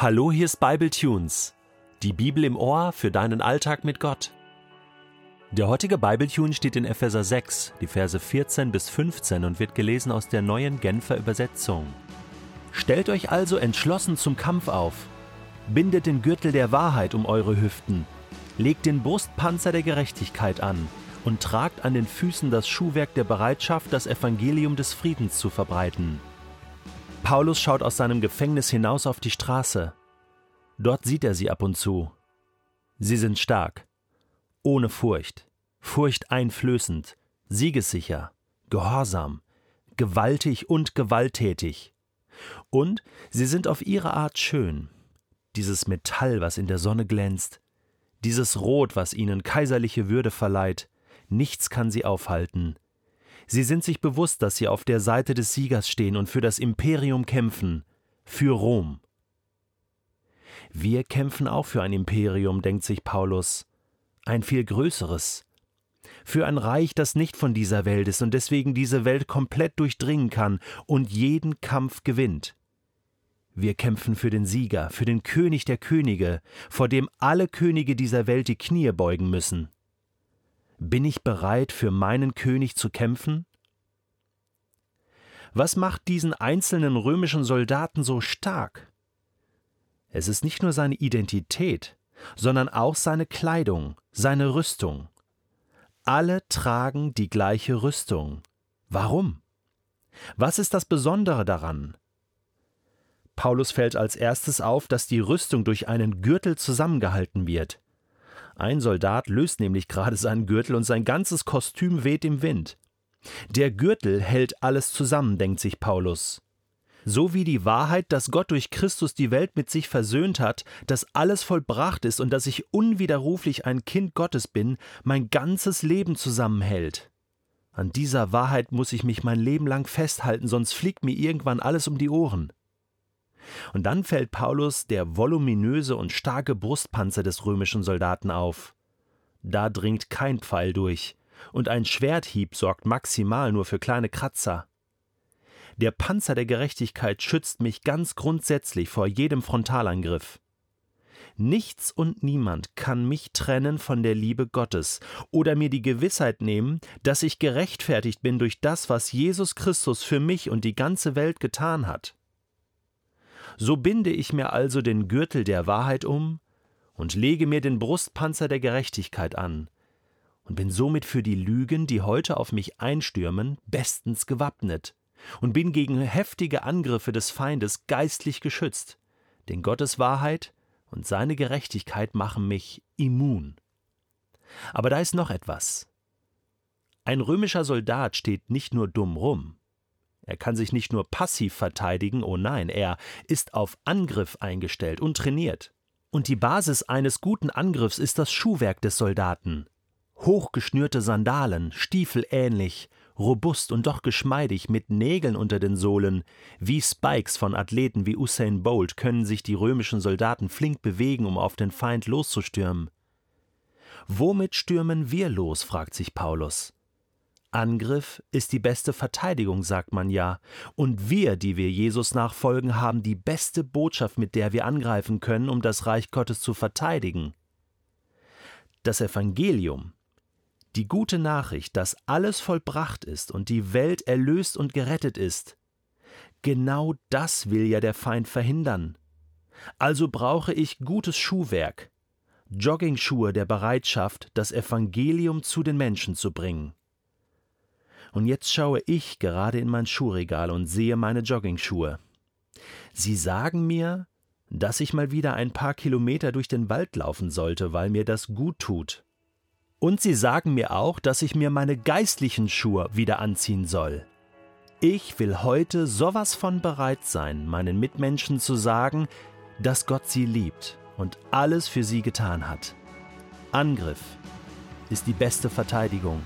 Hallo, hier ist Bible Tunes, die Bibel im Ohr für deinen Alltag mit Gott. Der heutige Bible Tune steht in Epheser 6, die Verse 14 bis 15 und wird gelesen aus der neuen Genfer Übersetzung. Stellt euch also entschlossen zum Kampf auf, bindet den Gürtel der Wahrheit um eure Hüften, legt den Brustpanzer der Gerechtigkeit an und tragt an den Füßen das Schuhwerk der Bereitschaft, das Evangelium des Friedens zu verbreiten. Paulus schaut aus seinem Gefängnis hinaus auf die Straße. Dort sieht er sie ab und zu. Sie sind stark, ohne Furcht, furchteinflößend, siegessicher, gehorsam, gewaltig und gewalttätig. Und sie sind auf ihre Art schön. Dieses Metall, was in der Sonne glänzt, dieses Rot, was ihnen kaiserliche Würde verleiht, nichts kann sie aufhalten, Sie sind sich bewusst, dass sie auf der Seite des Siegers stehen und für das Imperium kämpfen, für Rom. Wir kämpfen auch für ein Imperium, denkt sich Paulus, ein viel größeres, für ein Reich, das nicht von dieser Welt ist und deswegen diese Welt komplett durchdringen kann und jeden Kampf gewinnt. Wir kämpfen für den Sieger, für den König der Könige, vor dem alle Könige dieser Welt die Knie beugen müssen. Bin ich bereit, für meinen König zu kämpfen? Was macht diesen einzelnen römischen Soldaten so stark? Es ist nicht nur seine Identität, sondern auch seine Kleidung, seine Rüstung. Alle tragen die gleiche Rüstung. Warum? Was ist das Besondere daran? Paulus fällt als erstes auf, dass die Rüstung durch einen Gürtel zusammengehalten wird. Ein Soldat löst nämlich gerade seinen Gürtel und sein ganzes Kostüm weht im Wind. Der Gürtel hält alles zusammen, denkt sich Paulus. So wie die Wahrheit, dass Gott durch Christus die Welt mit sich versöhnt hat, dass alles vollbracht ist und dass ich unwiderruflich ein Kind Gottes bin, mein ganzes Leben zusammenhält. An dieser Wahrheit muss ich mich mein Leben lang festhalten, sonst fliegt mir irgendwann alles um die Ohren. Und dann fällt Paulus der voluminöse und starke Brustpanzer des römischen Soldaten auf. Da dringt kein Pfeil durch, und ein Schwerthieb sorgt maximal nur für kleine Kratzer. Der Panzer der Gerechtigkeit schützt mich ganz grundsätzlich vor jedem Frontalangriff. Nichts und niemand kann mich trennen von der Liebe Gottes oder mir die Gewissheit nehmen, dass ich gerechtfertigt bin durch das, was Jesus Christus für mich und die ganze Welt getan hat. So binde ich mir also den Gürtel der Wahrheit um und lege mir den Brustpanzer der Gerechtigkeit an und bin somit für die Lügen, die heute auf mich einstürmen, bestens gewappnet und bin gegen heftige Angriffe des Feindes geistlich geschützt, denn Gottes Wahrheit und seine Gerechtigkeit machen mich immun. Aber da ist noch etwas. Ein römischer Soldat steht nicht nur dumm rum, er kann sich nicht nur passiv verteidigen, oh nein, er ist auf Angriff eingestellt und trainiert. Und die Basis eines guten Angriffs ist das Schuhwerk des Soldaten. Hochgeschnürte Sandalen, stiefelähnlich, robust und doch geschmeidig mit Nägeln unter den Sohlen, wie Spikes von Athleten wie Usain Bolt können sich die römischen Soldaten flink bewegen, um auf den Feind loszustürmen. Womit stürmen wir los? fragt sich Paulus. Angriff ist die beste Verteidigung, sagt man ja, und wir, die wir Jesus nachfolgen, haben die beste Botschaft, mit der wir angreifen können, um das Reich Gottes zu verteidigen. Das Evangelium, die gute Nachricht, dass alles vollbracht ist und die Welt erlöst und gerettet ist, genau das will ja der Feind verhindern. Also brauche ich gutes Schuhwerk, Joggingschuhe der Bereitschaft, das Evangelium zu den Menschen zu bringen. Und jetzt schaue ich gerade in mein Schuhregal und sehe meine Joggingschuhe. Sie sagen mir, dass ich mal wieder ein paar Kilometer durch den Wald laufen sollte, weil mir das gut tut. Und sie sagen mir auch, dass ich mir meine geistlichen Schuhe wieder anziehen soll. Ich will heute sowas von bereit sein, meinen Mitmenschen zu sagen, dass Gott sie liebt und alles für sie getan hat. Angriff ist die beste Verteidigung.